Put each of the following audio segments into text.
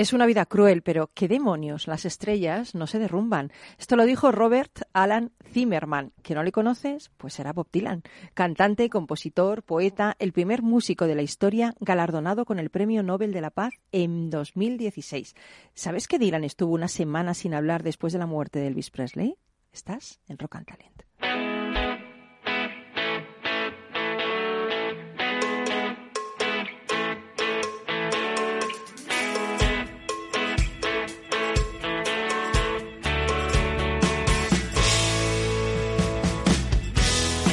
Es una vida cruel, pero ¿qué demonios? Las estrellas no se derrumban. Esto lo dijo Robert Alan Zimmerman. ¿Que no le conoces? Pues será Bob Dylan. Cantante, compositor, poeta, el primer músico de la historia galardonado con el Premio Nobel de la Paz en 2016. ¿Sabes que Dylan estuvo una semana sin hablar después de la muerte de Elvis Presley? Estás en Rock and Talent.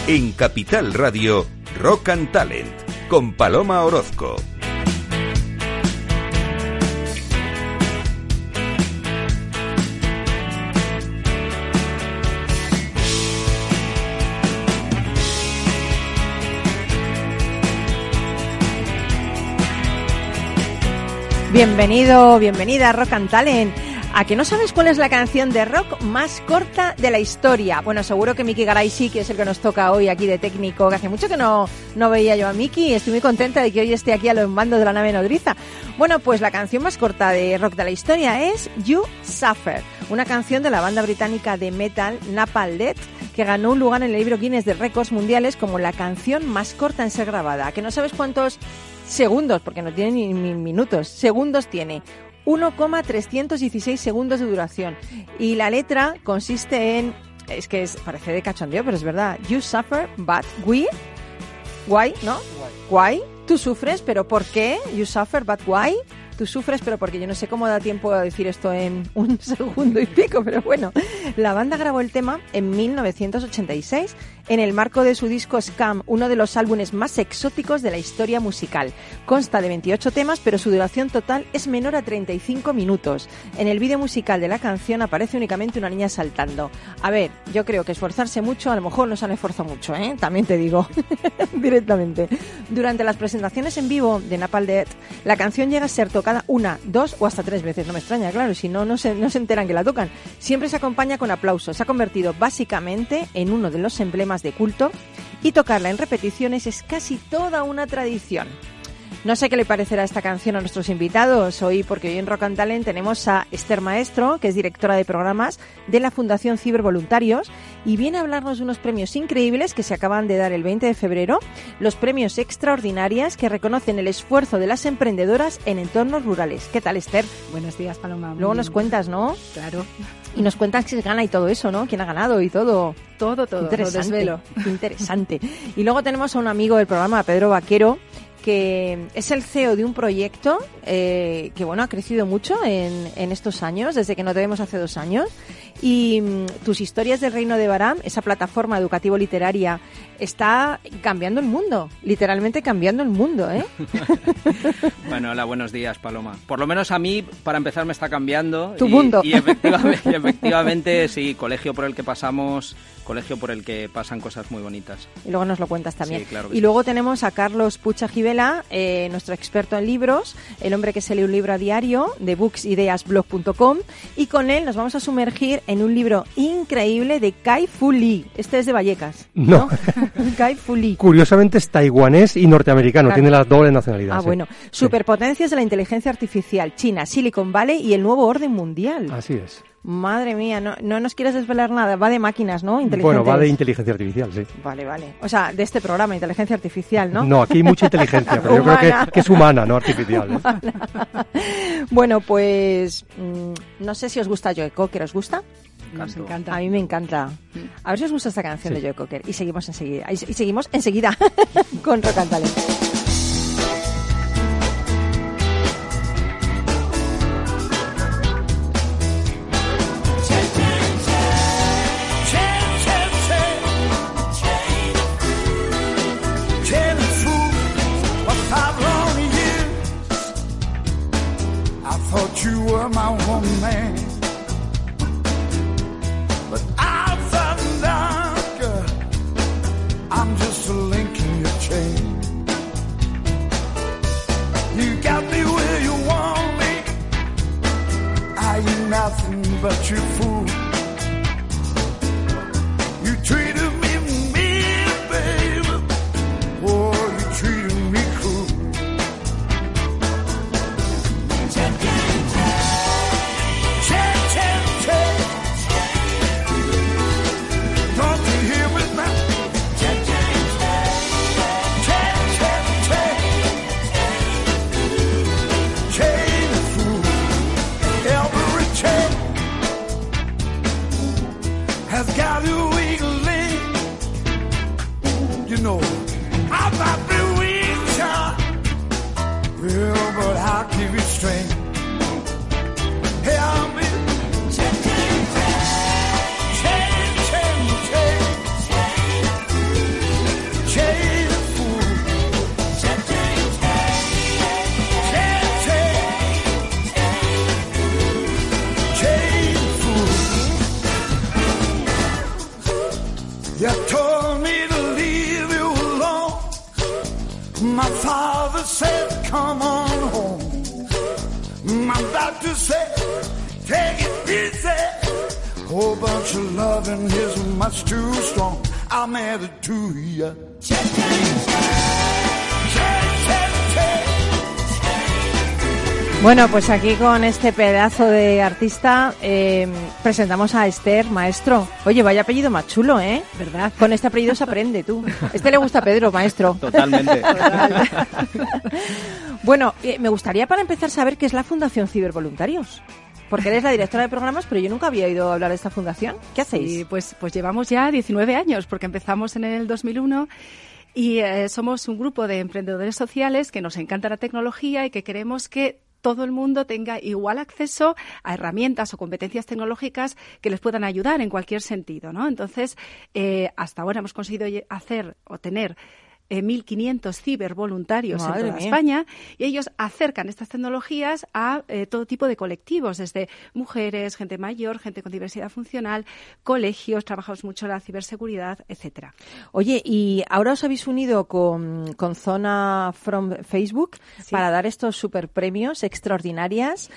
En Capital Radio, Rock and Talent, con Paloma Orozco. Bienvenido, bienvenida a Rock and Talent. ¿A que no sabes cuál es la canción de rock más corta de la historia? Bueno, seguro que Miki Garay sí, que es el que nos toca hoy aquí de técnico, que hace mucho que no, no veía yo a Miki estoy muy contenta de que hoy esté aquí a los mandos de la nave nodriza. Bueno, pues la canción más corta de rock de la historia es You Suffer, una canción de la banda británica de metal Napalm Death que ganó un lugar en el libro Guinness de récords mundiales como la canción más corta en ser grabada. ¿A que no sabes cuántos segundos, porque no tiene ni minutos, segundos tiene. 1,316 segundos de duración. Y la letra consiste en, es que es, parece de cachondeo, pero es verdad, you suffer, but we, why, ¿no? Why? Tú sufres, pero ¿por qué? You suffer, but why? Tú sufres, pero porque yo no sé cómo da tiempo a decir esto en un segundo y pico, pero bueno. La banda grabó el tema en 1986 en el marco de su disco Scam, uno de los álbumes más exóticos de la historia musical. Consta de 28 temas, pero su duración total es menor a 35 minutos. En el vídeo musical de la canción aparece únicamente una niña saltando. A ver, yo creo que esforzarse mucho, a lo mejor no se han esforzado mucho, ¿eh? También te digo, directamente. Durante las presentaciones en vivo de Death, la canción llega a ser tocada una, dos o hasta tres veces. No me extraña, claro, si no, no se, no se enteran que la tocan. Siempre se acompaña con aplausos. Se ha convertido básicamente en uno de los emblemas de culto y tocarla en repeticiones es casi toda una tradición. No sé qué le parecerá esta canción a nuestros invitados hoy, porque hoy en Rock and Talent tenemos a Esther Maestro, que es directora de programas de la Fundación Cibervoluntarios, y viene a hablarnos de unos premios increíbles que se acaban de dar el 20 de febrero, los premios extraordinarias que reconocen el esfuerzo de las emprendedoras en entornos rurales. ¿Qué tal, Esther? Buenos días, Paloma. Luego nos cuentas, ¿no? Claro. Y nos cuentas se gana y todo eso, ¿no? ¿Quién ha ganado y todo? Todo, todo. Interesante. Interesante. Y luego tenemos a un amigo del programa, Pedro Vaquero, que es el CEO de un proyecto eh, que bueno ha crecido mucho en, en, estos años, desde que nos vemos hace dos años. Y mm, tus historias del Reino de Baram, esa plataforma educativo-literaria, está cambiando el mundo, literalmente cambiando el mundo, ¿eh? bueno, hola, buenos días, Paloma. Por lo menos a mí, para empezar, me está cambiando. Tu mundo. Y efectivamente, efectivamente, sí, colegio por el que pasamos colegio por el que pasan cosas muy bonitas. Y luego nos lo cuentas también. Sí, claro y luego tenemos a Carlos Pucha Givela, eh, nuestro experto en libros, el hombre que se lee un libro a diario de booksideasblog.com y con él nos vamos a sumergir en un libro increíble de Kai Fu Lee. Este es de Vallecas. No. Kai Fu Lee. Curiosamente es taiwanés y norteamericano, tiene las dobles nacionalidades. Ah, bueno. Superpotencias de la inteligencia artificial, China, Silicon Valley y el nuevo orden mundial. Así es. Madre mía, no, no nos quieres desvelar nada. Va de máquinas, ¿no? Bueno, va de inteligencia artificial, sí. Vale, vale. O sea, de este programa, inteligencia artificial, ¿no? No, aquí hay mucha inteligencia, pero yo creo que, que, es humana, no artificial. ¿eh? bueno, pues mmm, no sé si os gusta Joe Cocker. ¿Os gusta? Nos encanta. A mí me encanta. A ver si os gusta esta canción sí. de Joe Cocker. Y seguimos enseguida. Y seguimos enseguida con Rock and Talent. But I found out, I'm just a link in your chain. You got me where you want me. Nothing but your fool. Bueno, pues aquí con este pedazo de artista eh, presentamos a Esther, maestro. Oye, vaya apellido más chulo, ¿eh? ¿Verdad? Con este apellido se aprende tú. Este le gusta a Pedro, maestro. Totalmente. bueno, eh, me gustaría para empezar saber qué es la Fundación Cibervoluntarios. Porque eres la directora de programas, pero yo nunca había oído hablar de esta fundación. ¿Qué hacéis? Sí, pues, pues llevamos ya 19 años, porque empezamos en el 2001 y eh, somos un grupo de emprendedores sociales que nos encanta la tecnología y que queremos que todo el mundo tenga igual acceso a herramientas o competencias tecnológicas que les puedan ayudar en cualquier sentido, ¿no? Entonces, eh, hasta ahora hemos conseguido hacer o tener 1.500 eh, cibervoluntarios en toda España y ellos acercan estas tecnologías a eh, todo tipo de colectivos, desde mujeres, gente mayor, gente con diversidad funcional, colegios, trabajamos mucho la ciberseguridad, etcétera. Oye, y ahora os habéis unido con, Zona from Facebook para dar estos super premios extraordinarias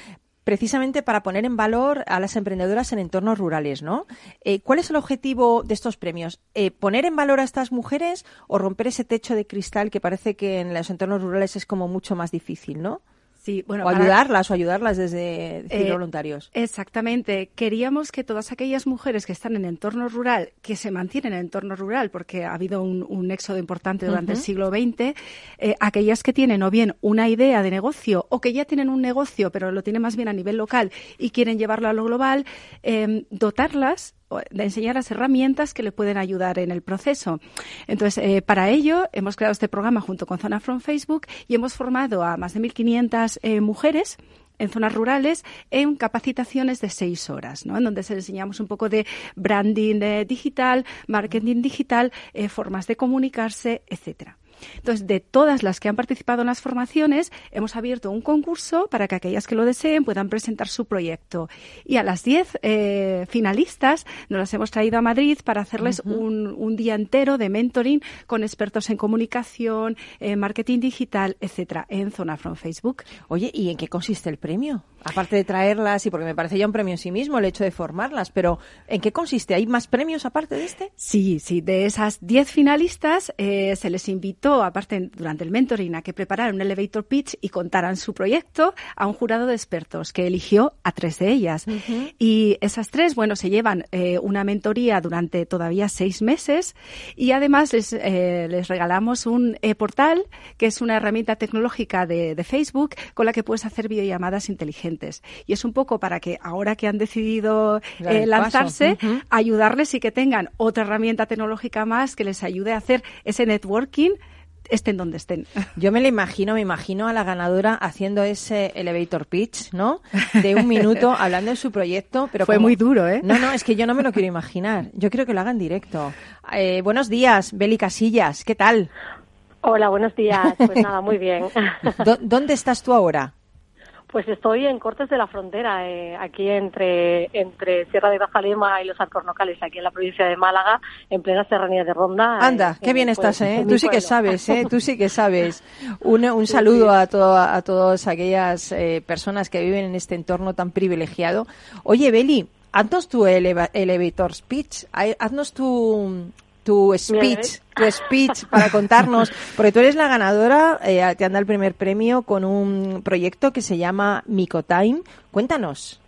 precisamente para poner en valor a las emprendedoras en entornos rurales, ¿no? Eh, ¿Cuál es el objetivo de estos premios? Eh, ¿Poner en valor a estas mujeres o romper ese techo de cristal que parece que en los entornos rurales es como mucho más difícil, ¿no? Sí, bueno, o ayudarlas o ayudarlas desde eh, voluntarios. Exactamente. Queríamos que todas aquellas mujeres que están en entorno rural, que se mantienen en entorno rural, porque ha habido un, éxodo importante durante el siglo XX, eh, aquellas que tienen o bien una idea de negocio o que ya tienen un negocio, pero lo tienen más bien a nivel local y quieren llevarlo a lo global, eh, dotarlas de enseñar las herramientas que le pueden ayudar en el proceso. Entonces, eh, para ello hemos creado este programa junto con Zona From Facebook y hemos formado a más de 1.500 eh, mujeres en zonas rurales en capacitaciones de seis horas, ¿no? en donde se enseñamos un poco de branding eh, digital, marketing digital, formas de comunicarse, etcétera. Entonces, de todas las que han participado en las formaciones, hemos abierto un concurso para que aquellas que lo deseen puedan presentar su proyecto. Y a las 10 eh, finalistas nos las hemos traído a Madrid para hacerles un, un, día entero de mentoring con expertos en comunicación, en marketing digital, etcétera, en Zona From Facebook. Oye, ¿y en qué consiste el premio? Aparte de traerlas, y porque me parece ya un premio en sí mismo el hecho de formarlas, pero ¿en qué consiste? ¿Hay más premios aparte de este? Sí, sí. De esas 10 finalistas eh, se les invitó aparte durante el mentoring, a que prepararan un elevator pitch y contaran su proyecto a un jurado de expertos que eligió a tres de ellas. Y esas tres, bueno, se llevan eh, una mentoría durante todavía seis meses y además les, eh, les regalamos un portal que es una herramienta tecnológica de, Facebook con la que puedes hacer videollamadas inteligentes. Y es un poco para que ahora que han decidido eh, lanzarse, ayudarles y que tengan otra herramienta tecnológica más que les ayude a hacer ese networking estén donde estén. Yo me lo imagino, me imagino a la ganadora haciendo ese elevator pitch, ¿no? De un minuto hablando de su proyecto, pero fue muy duro, ¿eh? No, no, es que yo no me lo quiero imaginar. Yo quiero que lo hagan directo. Eh, buenos días, Beli Casillas, ¿qué tal? Hola, buenos días. Pues nada, muy bien. ¿Dónde estás tú ahora? Pues estoy en Cortes de la Frontera, eh, aquí entre, entre Sierra de Bajalema y los Alcornocales, aquí en la provincia de Málaga, en plena serranía de Ronda. Anda, qué bien estás, ¿eh? Tú sí que sabes, ¿eh? Tú sí que sabes. Un, un saludo a, todo, a todas aquellas eh, personas que viven en este entorno tan privilegiado. Oye, Beli, haznos tu elevator speech, haznos tu, tu speech, tu speech para contarnos, porque tú eres la ganadora, eh, te han dado el primer premio con un proyecto que se llama Micotime. Cuéntanos.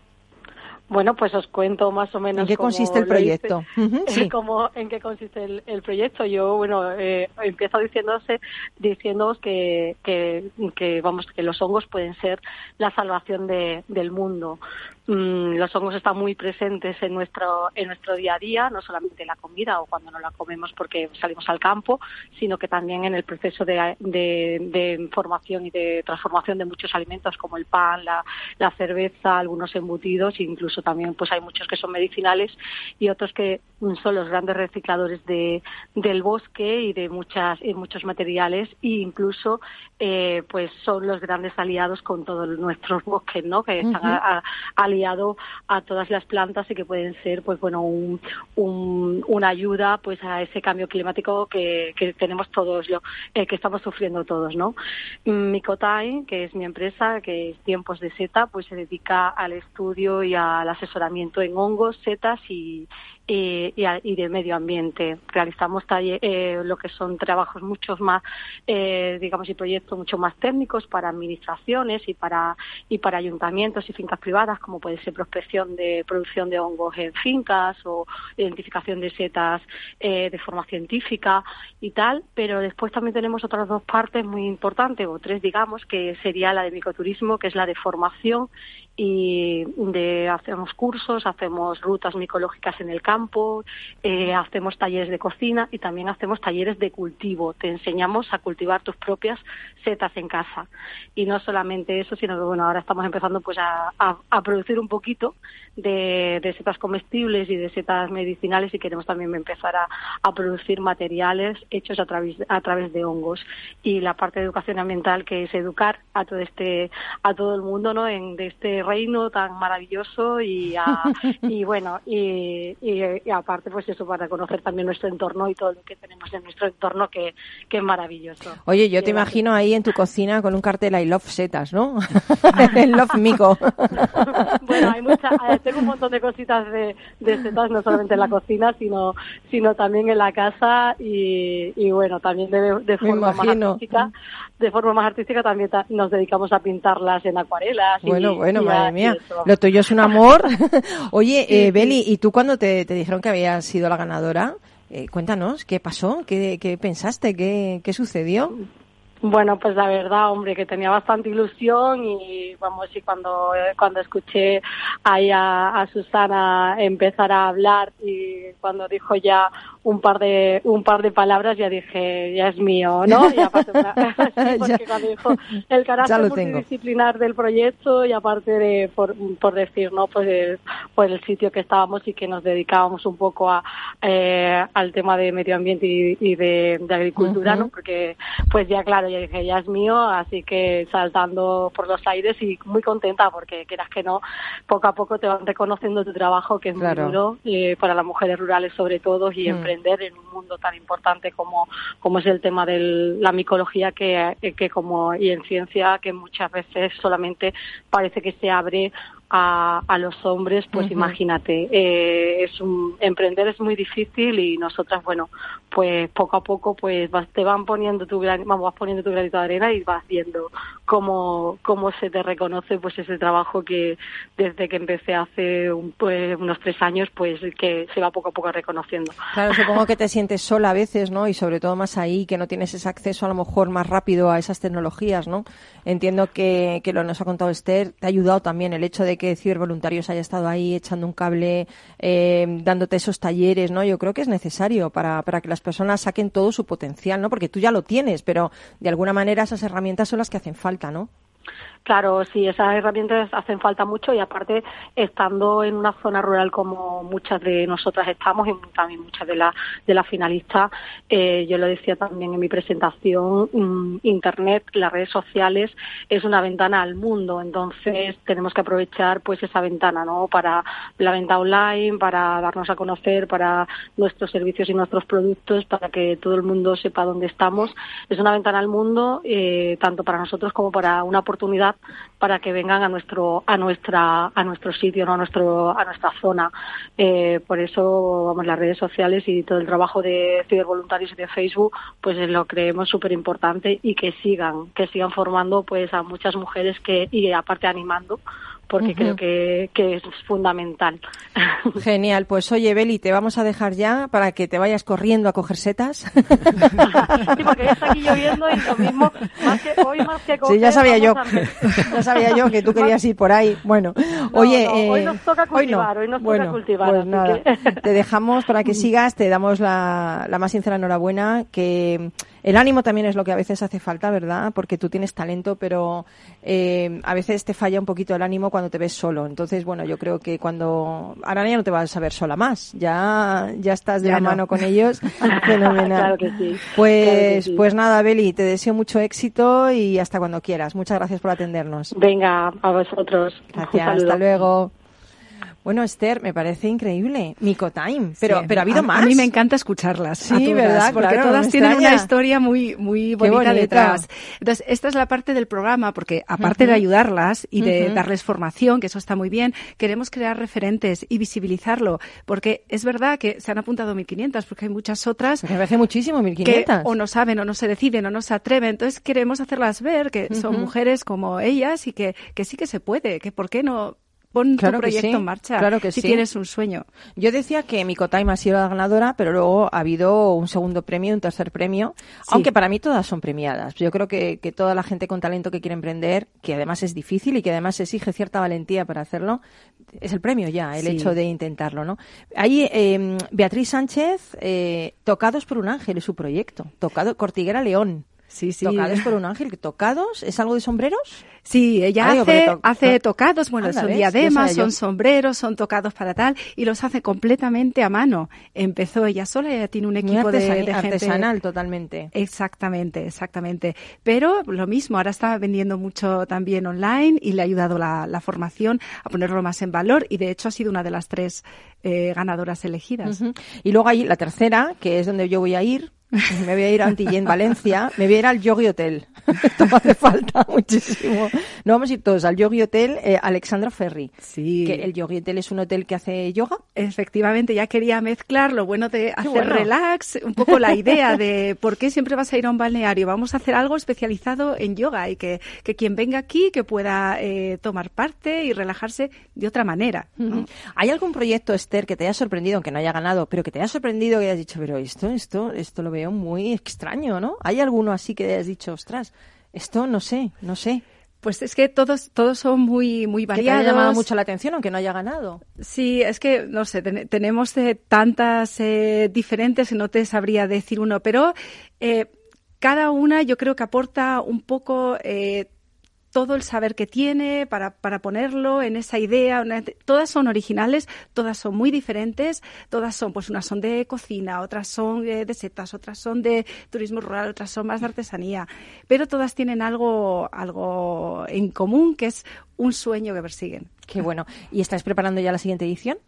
Bueno, pues os cuento más o menos. ¿En qué consiste el proyecto? ¿En qué consiste el, proyecto? Yo, bueno, eh, empiezo diciéndose, diciéndoos que, que, que, vamos, que los hongos pueden ser la salvación de, del mundo. Mm, los hongos están muy presentes en nuestro, en nuestro día a día, no solamente en la comida o cuando no la comemos porque salimos al campo, sino que también en el proceso de, de, formación y de transformación de muchos alimentos como el pan, la, la cerveza, algunos embutidos incluso también pues hay muchos que son medicinales y otros que son los grandes recicladores de, del bosque y de muchas y muchos materiales e incluso eh, pues son los grandes aliados con todos nuestros bosques no que están a todas las plantas y que pueden ser pues bueno un, una ayuda pues a ese cambio climático que, que tenemos todos lo eh, que estamos sufriendo todos no Micotain que es mi empresa que es tiempos de seta pues se dedica al estudio y al asesoramiento en hongos setas y y, y, de medio ambiente. Realizamos eh, lo que son trabajos muchos más, eh, digamos, y proyectos mucho más técnicos para administraciones y para, y para ayuntamientos y fincas privadas, como puede ser prospección de producción de hongos en fincas o identificación de setas eh, de forma científica y tal. Pero después también tenemos otras dos partes muy importantes, o tres, digamos, que sería la de micoturismo, que es la de formación y de, hacemos cursos, hacemos rutas micológicas en el campo, eh, hacemos talleres de cocina y también hacemos talleres de cultivo. Te enseñamos a cultivar tus propias setas en casa. Y no solamente eso, sino que bueno, ahora estamos empezando pues a, producir un poquito de, de, setas comestibles y de setas medicinales y queremos también empezar a, a producir materiales hechos a través, a través de hongos. Y la parte de educación ambiental que es educar a todo este, a todo el mundo, ¿no? En, de este reino tan maravilloso y, y bueno, y, y, aparte pues eso para conocer también nuestro entorno y todo lo que tenemos en nuestro entorno que, que es maravilloso. Oye, yo te imagino ahí en tu cocina con un cartel I love setas, ¿no? Love mico. bueno, hay mucha, eh, tengo un montón de cositas de, de, setas, no solamente en la cocina, sino, sino también en la casa y, y bueno, también de, de forma más artística, de forma más artística también nos dedicamos a pintarlas en acuarelas. Bueno, bueno, madre mía, lo tuyo es un amor. Oye, eh, Beli, ¿y tú cuando te, dijeron que habías sido la ganadora? Eh, cuéntanos, ¿qué pasó? ¿Qué, qué pensaste? ¿Qué, ¿Qué sucedió? Bueno, pues la verdad, hombre, que tenía bastante ilusión y vamos, y cuando, cuando escuché ahí a, Susana empezar a hablar y cuando dijo ya un par de un par de palabras ya dije, ya es mío, ¿no? Y aparte, porque cuando dijo el carácter multidisciplinar del proyecto y aparte de, por, por decir, ¿no? Pues por el sitio que estábamos y que nos dedicábamos un poco a, eh, al tema de medio ambiente y, de, agricultura, ¿no? Porque, pues ya claro, ya dije, ya es mío, así que saltando por los aires y muy contenta porque quieras que no, poco a poco te van reconociendo tu trabajo que es muy duro eh, para las mujeres rurales sobre todo y mm. emprender en un mundo tan importante como, como es el tema de la micología que, que como y en ciencia que muchas veces solamente parece que se abre a, a los hombres, pues imagínate, eh, es un, emprender es muy difícil y nosotras, bueno, pues poco a poco pues vas, te van poniendo tu gran, vamos, vas poniendo tu granito de arena y vas viendo cómo, cómo se te reconoce pues ese trabajo que desde que empecé hace un, pues, unos tres años pues que se va poco a poco reconociendo. Claro, supongo que te sientes sola a veces, ¿no? Y sobre todo más ahí, que no tienes ese acceso a lo mejor más rápido a esas tecnologías, ¿no? Entiendo que, que lo nos ha contado Esther, te ha ayudado también el hecho de que Cibervoluntarios haya estado ahí echando un cable, eh, dándote esos talleres, ¿no? Yo creo que es necesario para, para que las personas saquen todo su potencial, ¿no? Porque tú ya lo tienes, pero de alguna manera esas herramientas son las que hacen falta, ¿no? Claro, sí, esas herramientas hacen falta mucho y aparte estando en una zona rural como muchas de nosotras estamos y también muchas de las finalistas, eh, yo lo decía también en mi presentación, mm, Internet, las redes sociales es una ventana al mundo, entonces tenemos que aprovechar pues esa ventana, ¿no? Para la venta online, para darnos a conocer, para nuestros servicios y nuestros productos, para que todo el mundo sepa dónde estamos. Es una ventana al mundo, eh, tanto para nosotros como para una oportunidad para que vengan a nuestro a nuestra a nuestro sitio, no a nuestro a nuestra zona. Eh, por eso vamos las redes sociales y todo el trabajo de cibervoluntarios y de Facebook, pues lo creemos súper importante y que sigan que sigan formando pues a muchas mujeres que y aparte animando porque creo que, que, es fundamental. Genial, pues oye Beli, te vamos a dejar ya para que te vayas corriendo a coger setas. sí, porque ya está aquí lloviendo y lo mismo, más que, hoy más que coger, Sí, ya sabía yo, ya sabía yo que tú querías ir por ahí. Bueno, oye... hoy nos toca cultivar, hoy, nos toca cultivar. Pues nada, te dejamos para que sigas, te damos la, la más sincera enhorabuena, que El ánimo también es lo que a veces hace falta, ¿verdad? Porque tú tienes talento, pero eh, a veces te falla un poquito el ánimo cuando te ves solo. Entonces, bueno, yo creo que cuando... Ahora ya no te vas a ver sola más. Ya, ya estás de la mano con ellos. Fenomenal. Claro que sí. Pues, Claro que sí. pues nada, Beli, te deseo mucho éxito y hasta cuando quieras. Muchas gracias por atendernos. Venga, a vosotros. Gracias, hasta luego. Bueno, Esther, me parece increíble. Mico Time. Pero, Sí, pero ha habido a, más. A mí me encanta escucharlas. Sí, ¿verdad? Porque Claro, todas tienen extraña. una historia muy, muy bonita, bonita. detrás. Entonces, esta es la parte del programa, porque aparte de ayudarlas y de darles formación, que eso está muy bien, queremos crear referentes y visibilizarlo. Porque es verdad que se han apuntado 1.500, porque hay muchas otras Me parece muchísimo, que 1500. o no saben o no se deciden o no se atreven. Entonces queremos hacerlas ver que son mujeres como ellas y que, que sí que se puede, que por qué no pon Claro tu proyecto sí, en marcha claro que si sí. tienes un sueño. Yo decía que Mico Time ha sido la ganadora, pero luego ha habido un segundo premio un tercer premio, aunque para mí todas son premiadas. Yo creo que, que toda la gente con talento que quiere emprender, que además es difícil y que además exige cierta valentía para hacerlo, es el premio ya, el hecho de intentarlo, ¿no? Ahí, eh, Beatriz Sánchez, eh, Tocados por un ángel es su proyecto. Tocado, Cortiguera León. Sí, sí. Tocados por un ángel. ¿Tocados? ¿Es algo de sombreros? Sí, ella hace, to- hace tocados, bueno, Anda, son ¿ves? Diademas, son sombreros, son tocados para tal, y los hace completamente a mano. Empezó ella sola, ella tiene un equipo de, de gente- artesanal totalmente. Exactamente, exactamente. Pero lo mismo, ahora está vendiendo mucho también online y le ha ayudado la, la formación a ponerlo más en valor y de hecho ha sido una de las tres eh, ganadoras elegidas. Y luego hay la tercera, que es donde yo voy a ir. Me voy a ir a Antillén, Valencia. Me voy a ir al Yogi Hotel. Esto me hace falta muchísimo. No vamos a ir todos al Yogi Hotel eh, Alexandra Ferry. Sí. Que el Yogi Hotel es un hotel que hace yoga. Efectivamente, ya quería mezclar lo bueno de hacer bueno. relax, un poco la idea de por qué siempre vas a ir a un balneario. Vamos a hacer algo especializado en yoga y que, que quien venga aquí que pueda eh, tomar parte y relajarse de otra manera. ¿no? ¿Hay algún proyecto, Esther, que te haya sorprendido, aunque no haya ganado, pero que te haya sorprendido que hayas dicho, pero esto, esto, esto lo veo muy extraño, ¿no? ¿Hay alguno así que hayas dicho, ostras, esto no sé, no sé? Pues es que todos, todos son muy, muy Que te haya variados. llamado mucho la atención, aunque no haya ganado. Sí, es que, no sé, ten- tenemos eh, tantas eh, diferentes y no te sabría decir uno, pero eh, cada una yo creo que aporta un poco eh, todo el saber que tiene para, para ponerlo en esa idea. una- todas son originales, todas son muy diferentes, todas son, pues unas son de cocina, otras son eh, de setas, otras son de turismo rural, otras son más de artesanía, pero todas tienen algo, algo en común que es un sueño que persiguen. Qué bueno. ¿Y estás preparando ya la siguiente edición?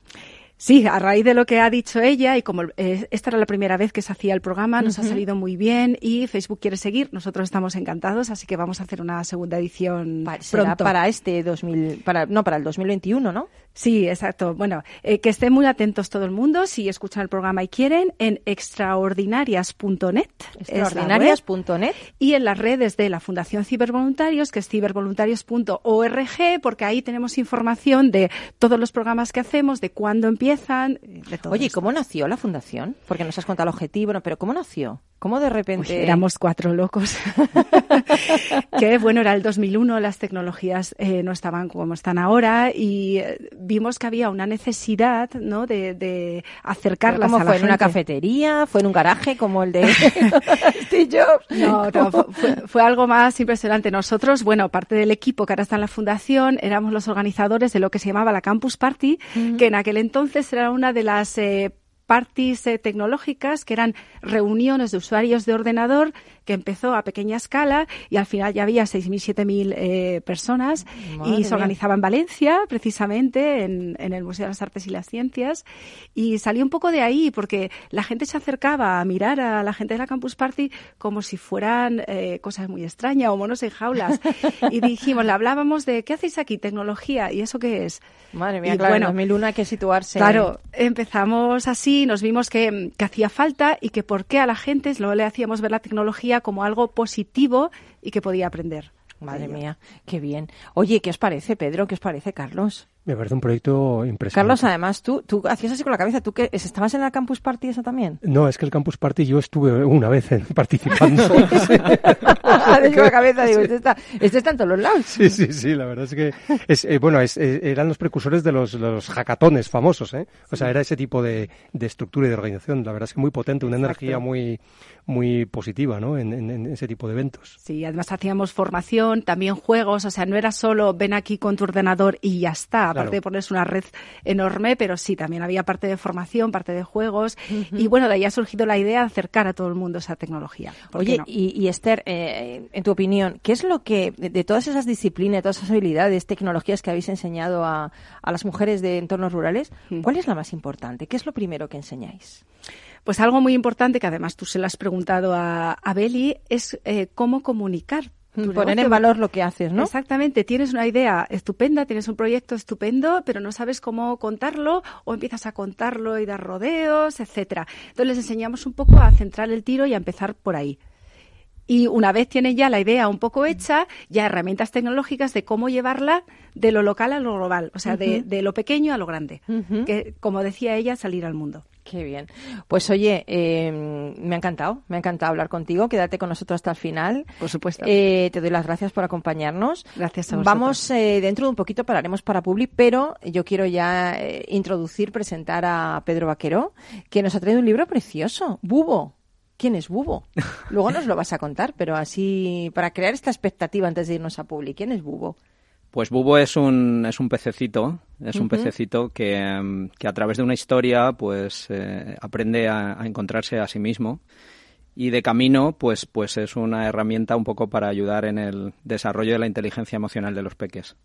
Sí, a raíz de lo que ha dicho ella y como eh, esta era la primera vez que se hacía el programa, nos ha salido muy bien y Facebook quiere seguir. Nosotros estamos encantados, así que vamos a hacer una segunda edición será pronto. para este 2000, para, no, para el 2021, ¿no? Sí, exacto. Bueno, eh, que estén muy atentos todo el mundo si escuchan el programa y quieren en extraordinarias.net. Extraordinarias.net. y en las redes de la Fundación Cibervoluntarios, que es cibervoluntarios.org, porque ahí tenemos información de todos los programas que hacemos, de cuándo empiezan, de todo. Oye, ¿y. ¿cómo nació la fundación? Porque nos has contado el objetivo, ¿no? pero ¿cómo nació? ¿Cómo de Uy, repente...? éramos cuatro locos. que bueno, era el 2001, las tecnologías eh, no estaban como están ahora y eh, vimos que había una necesidad ¿no? de, de ¿Pero acercarlas ¿Cómo a la fue? ¿En una cafetería? ¿Fue en un garaje como el de Steve Jobs? No, no, fue, fue- fue algo más impresionante. Nosotros, bueno, parte del equipo que ahora está en la fundación, éramos los organizadores de lo que se llamaba la Campus Party, que en aquel entonces era una de las eh, parties eh, tecnológicas, que eran reuniones de usuarios de ordenador, que empezó a pequeña escala y al final ya había 6.000, 7.000 eh, personas Madre y se organizaba en Valencia, precisamente, en, en el Museo de las Artes y las Ciencias. Y salió un poco de ahí, porque la gente se acercaba a mirar a la gente de la Campus Party como si fueran eh, cosas muy extrañas o monos en jaulas. y dijimos, le hablábamos de, ¿qué hacéis aquí? Tecnología. ¿Y eso qué es? Madre mía, Y claro, bueno, en 2001 hay que situarse. Claro, empezamos así, nos vimos que, que hacía falta y que por qué a la gente luego le hacíamos ver la tecnología como algo positivo y que podía aprender. Madre mía, qué bien. Oye, ¿qué os parece, Pedro? ¿Qué os parece, Carlos? Me parece un proyecto impresionante. Carlos, además, tú, tú hacías así con la cabeza. ¿Tú que estabas en la Campus Party esa también? No, es que el Campus Party yo estuve una vez participando. con la cabeza, digo, este está, este está en todos los lados. Sí, sí, sí, la verdad es que, es, eh, bueno, es, eh, eran los precursores de los, los hackatones famosos, ¿eh? O sea, era ese tipo de, de estructura y de organización. La verdad es que muy potente, una energía muy, muy positiva, ¿no? En, en, ese tipo de eventos. Sí, además hacíamos formación, también juegos, o sea, no era solo ven aquí con tu ordenador y ya está aparte de ponerse una red enorme, pero sí, también había parte de formación, parte de juegos, y bueno, de ahí ha surgido la idea de acercar a todo el mundo esa tecnología. Oye, y, Esther, eh, en tu opinión, ¿qué es lo que, de, todas esas disciplinas, todas esas habilidades, tecnologías que habéis enseñado a, las mujeres de entornos rurales, cuál es la más importante? ¿Qué es lo primero que enseñáis? Pues algo muy importante, que además tú se lo has preguntado a, a Beli, es eh, cómo comunicar Poner en valor lo que haces, ¿no? Exactamente. Tienes una idea estupenda, tienes un proyecto estupendo, pero no sabes cómo contarlo o empiezas a contarlo y dar rodeos, etcétera. Entonces les enseñamos un poco a centrar el tiro y a empezar por ahí. Y una vez tienen ya la idea un poco hecha, ya herramientas tecnológicas de cómo llevarla de lo local a lo global, o sea, de, lo pequeño a lo grande, que como decía ella, salir al mundo. Qué bien. Pues oye, em, me ha encantado, me ha encantado hablar contigo. Quédate con nosotros hasta el final. Por supuesto. Eh, te doy las gracias por acompañarnos. Gracias a vosotros. Vamos, eh, dentro de un poquito pararemos para Public, pero yo quiero ya eh, introducir, presentar a Pedro Vaquero, que nos ha traído un libro precioso, Bubo. ¿Quién es Bubo? Luego nos lo vas a contar, pero así, para crear esta expectativa antes de irnos a Public, ¿quién es Bubo? Pues Bubo es un, es un pececito, es un pececito que, em, que, a través de una historia pues eh, aprende a, encontrarse a sí mismo. Y de camino pues, pues es una herramienta un poco para ayudar en el desarrollo de la inteligencia emocional de los peques.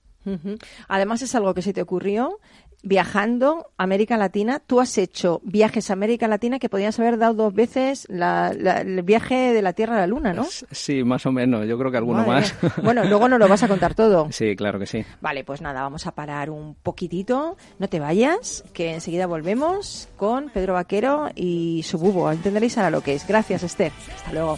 Además es algo que se te ocurrió viajando a América Latina. Tú has hecho viajes a América Latina que podías haber dado dos veces el viaje de la Tierra a la Luna, ¿no? Sí, más o menos. Yo creo que alguno más. Bueno, luego nos lo vas a contar todo. Sí, claro que sí. Vale, pues nada, vamos a parar un poquitito. No te vayas, que enseguida volvemos con Pedro Vaquero y su bubo. Entenderéis ahora lo que es. Gracias, Esther. Hasta luego.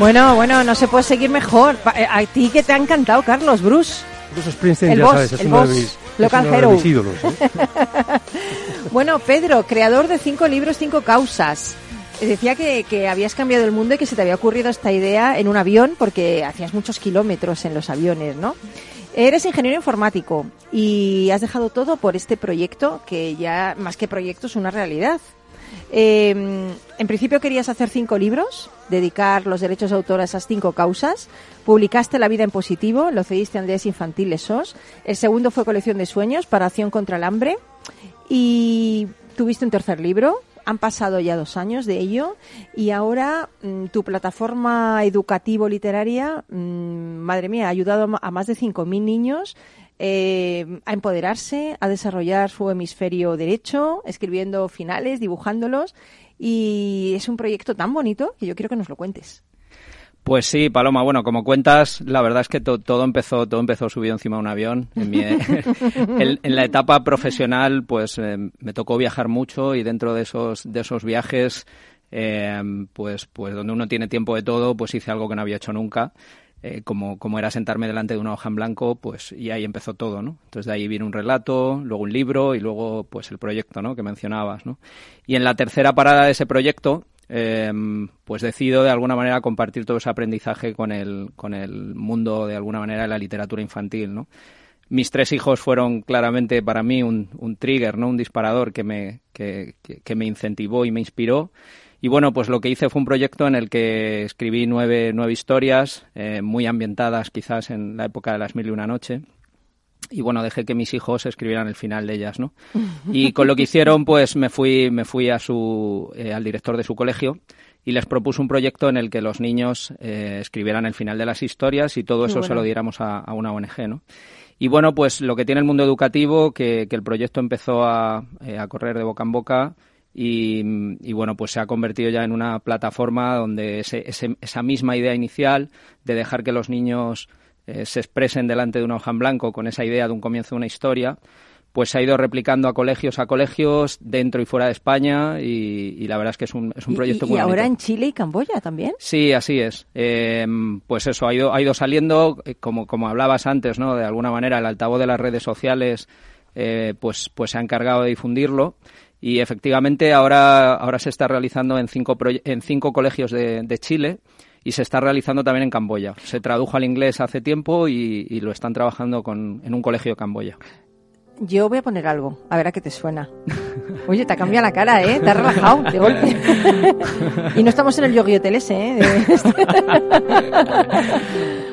Bueno, bueno, no se puede seguir mejor. Eh, A ti que te ha encantado, Carlos, Bruce. Bruce Springsteen, El ya boss, sabes, es el uno de boss, mis, local de mis ídolos. ¿eh? Bueno, Pedro, creador de cinco libros, cinco causas. Eh, Decía que, que habías cambiado el mundo y que se te había ocurrido esta idea en un avión porque hacías muchos kilómetros en los aviones, ¿no? Eres ingeniero informático y has dejado todo por este proyecto que ya, más que proyecto, es una realidad. Eh, en principio querías hacer cinco libros, dedicar los derechos de autor a esas cinco causas. Publicaste La vida en positivo, lo cediste a Andrés Infantil SOS. El segundo fue Colección de sueños para acción contra el hambre. Y tuviste un tercer libro. Han pasado ya dos años de ello y ahora mm, tu plataforma educativo-literaria, mm, madre mía, ha ayudado a más de 5.000 niños eh, a empoderarse, a desarrollar su hemisferio derecho, escribiendo finales, dibujándolos. Y es un proyecto tan bonito que yo quiero que nos lo cuentes. Pues sí, Paloma, bueno, como cuentas, la verdad es que to- todo empezó todo empezó subido encima de un avión. En, mi- en- en la etapa profesional, pues eh, me tocó viajar mucho y dentro de esos de esos viajes, eh, pues pues donde uno tiene tiempo de todo, pues hice algo que no había hecho nunca. Eh, como, como era sentarme delante de una hoja en blanco, pues y ahí empezó todo, ¿no? Entonces de ahí viene un relato, luego un libro y luego pues el proyecto, ¿no? Que mencionabas, ¿no? Y en la tercera parada de ese proyecto, eh, pues decido de alguna manera compartir todo ese aprendizaje con el, con el mundo de alguna manera de la literatura infantil, ¿no? Mis tres hijos fueron claramente para mí un, un trigger, ¿no? Un disparador que me, que- que me incentivó y me inspiró. Y bueno, pues lo que hice fue un proyecto en el que escribí nueve, nueve historias, eh, muy ambientadas quizás en la época de las mil y una noche. Y bueno, dejé que mis hijos escribieran el final de ellas, ¿no? Y con lo que hicieron, pues me fui, me fui a su, eh, al director de su colegio y les propuse un proyecto en el que los niños eh, escribieran el final de las historias y todo eso se lo diéramos a, a una ONG, ¿no? Y bueno, pues lo que tiene el mundo educativo, que, que el proyecto empezó a, eh, a correr de boca en boca y, y, bueno, pues se ha convertido ya en una plataforma donde ese- ese- esa misma idea inicial de dejar que los niños eh, se expresen delante de una hoja en blanco con esa idea de un comienzo de una historia, pues se ha ido replicando a colegios a colegios dentro y fuera de España y, y la verdad es que es un, es un proyecto y, muy y ahora bonito. en Chile y Camboya también. Sí, así es. Eh, pues eso, ha ido, ha ido saliendo, eh, como, como hablabas antes, ¿no? De alguna manera, el altavoz de las redes sociales, eh, pues, pues se ha encargado de difundirlo. Y efectivamente ahora, ahora se está realizando en cinco, en cinco colegios de, de Chile y se está realizando también en Camboya. Se tradujo al inglés hace tiempo y, y lo están trabajando con, en un colegio de Camboya. Yo voy a poner algo, a ver a qué te suena. Oye, te ha cambiado la cara, ¿eh? Te has relajado de golpe. y no estamos en el Yogi Hotel ese, ¿eh? De-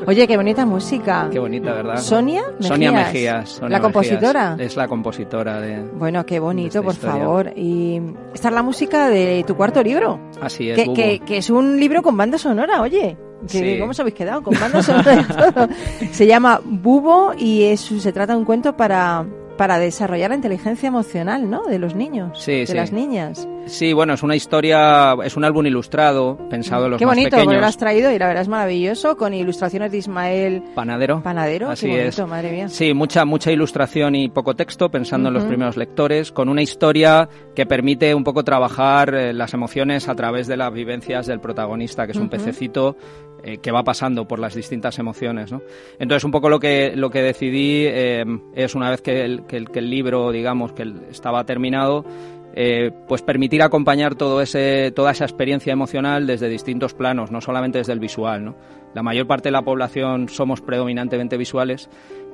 Oye, qué bonita música. Qué bonita, ¿verdad? ¿Sonia Mejías? Sonia Mejías. Sonia ¿La compositora? Mejías. Es la compositora de... Bueno, qué bonito, por historia. favor. Y esta es la música de tu cuarto libro. Así es, que- que es un libro con banda sonora, oye. Que, Sí. ¿Cómo os habéis quedado? Con banda sonora y todo. Se llama Bubo y es, se trata de un cuento para, para desarrollar la inteligencia emocional, ¿no? De los niños, Sí, de sí. las niñas. Sí, bueno, es una historia, es un álbum ilustrado, pensado en los Qué más bonito, pequeños. lo has traído y la verdad es maravilloso, con ilustraciones de Ismael Panadero. Panadero. Así qué es. bonito, madre mía. Sí, mucha, mucha ilustración y poco texto, pensando en los primeros lectores, con una historia que permite un poco trabajar eh, las emociones a través de las vivencias del protagonista, que es un pececito eh, que va pasando por las distintas emociones. ¿no? Entonces, un poco lo que, lo que decidí eh, es, una vez que el, que el- que el libro, digamos, que el- estaba terminado, eh, pues permitir acompañar toda esa experiencia emocional desde distintos planos, no solamente desde el visual. ¿no? La mayor parte de la población somos predominantemente visuales,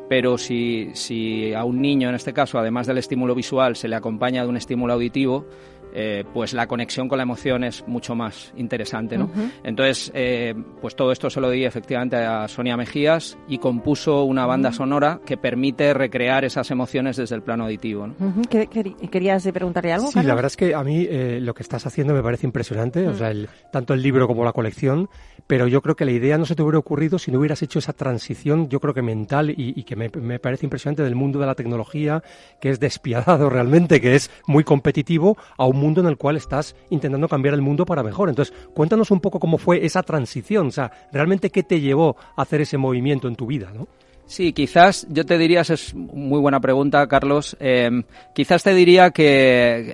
pero si, si a un niño, en este caso, además del estímulo visual, se le acompaña de un estímulo auditivo, eh, pues la conexión con la emoción es mucho más interesante, ¿no? Ujú. Entonces, eh, pues todo esto se lo di efectivamente a Sonia Mejías y compuso una banda Mm. sonora que permite recrear esas emociones desde el plano auditivo, ¿no? ¿Qué- qué- ¿Querías preguntarle algo? Sí, Carlos? la verdad es que a mí eh, lo que estás haciendo me parece impresionante, o sea, el- tanto el libro como la colección, pero yo creo que la idea no se te hubiera ocurrido si no hubieras hecho esa transición, yo creo que mental y, que me, me parece impresionante del mundo de la tecnología, que es despiadado realmente, que es muy competitivo, a un mundo en el cual estás intentando cambiar el mundo para mejor. Entonces, cuéntanos un poco cómo fue esa transición, o sea, realmente qué te llevó a hacer ese movimiento en tu vida, ¿no? Sí, quizás yo te diría, esa es muy buena pregunta, Carlos. eh, quizás te diría que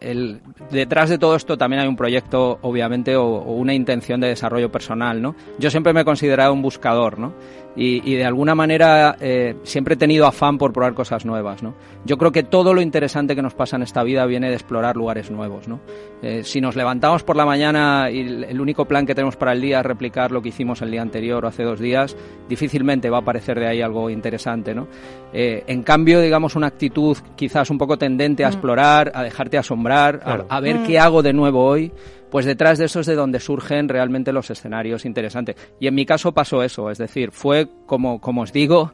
detrás de todo esto también hay un proyecto, obviamente, o, o una intención de desarrollo personal, ¿no? Yo siempre me he considerado un buscador, ¿no? Y, y de alguna manera eh, siempre he tenido afán por probar cosas nuevas, ¿no? Yo creo que todo lo interesante que nos pasa en esta vida viene de explorar lugares nuevos, ¿no? Eh, si nos levantamos por la mañana y el único plan que tenemos para el día es replicar lo que hicimos el día anterior o hace dos días, difícilmente va a aparecer de ahí algo interesante, ¿no? Eh, en cambio, digamos, una actitud quizás un poco tendente a Mm. explorar, a dejarte asombrar, a, ver Mm. qué hago de nuevo hoy, pues detrás de eso es de donde surgen realmente los escenarios interesantes. Y en mi caso pasó eso, es decir, fue como, como os digo,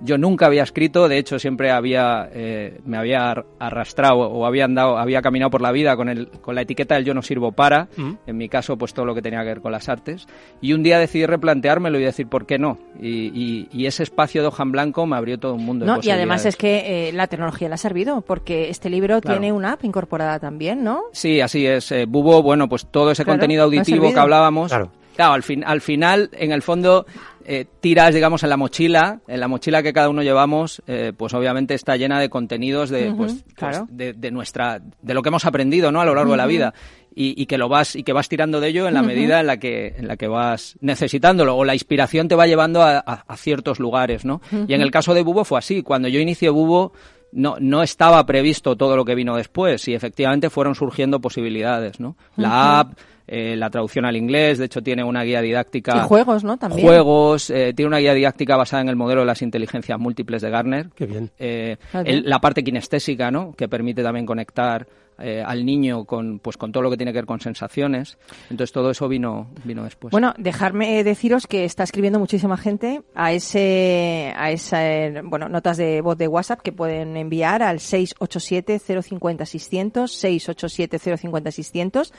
yo nunca había escrito, de hecho siempre había, eh, me había ar- arrastrado o había andado, había caminado por la vida con, el, con la etiqueta del yo no sirvo para, Mm. en mi caso pues todo lo que tenía que ver con las artes, y un día decidí replanteármelo y decir por qué no, y, y- y ese espacio de hoja en blanco me abrió todo un mundo de No, y además es que eh, la tecnología le ha servido, porque este libro Claro. tiene una app incorporada también, ¿no? Sí, así es. Eh, Bubo, bueno, pues todo ese Claro, contenido auditivo que hablábamos. Claro. Al, fin, al final, en el fondo, eh, tiras, digamos, en la mochila, en la mochila que cada uno llevamos, eh, pues obviamente está llena de contenidos de, pues, pues, claro. de, de nuestra, de lo que hemos aprendido, ¿no? A lo largo de la vida. Y, y que lo vas, y que vas tirando de ello en la medida en la que, en la que vas necesitándolo, o la inspiración te va llevando a, a- a ciertos lugares, ¿no? Y en el caso de Bubo fue así. Cuando yo inicié Bubo, no, no estaba previsto todo lo que vino después y efectivamente fueron surgiendo posibilidades, ¿no? La app, eh, la traducción al inglés, de hecho tiene una guía didáctica. Y juegos, ¿no? También. Juegos, eh, tiene una guía didáctica basada en el modelo de las inteligencias múltiples de Garner. Qué bien. Eh, el- bien. la parte kinestésica, ¿no? Que permite también conectar eh, al niño con, pues, con todo lo que tiene que ver con sensaciones. Entonces todo eso vino, vino después. Bueno, dejarme deciros que está escribiendo muchísima gente a ese, a esa, eh, bueno, notas de voz de WhatsApp que pueden enviar al 687-050-600, 687-050-600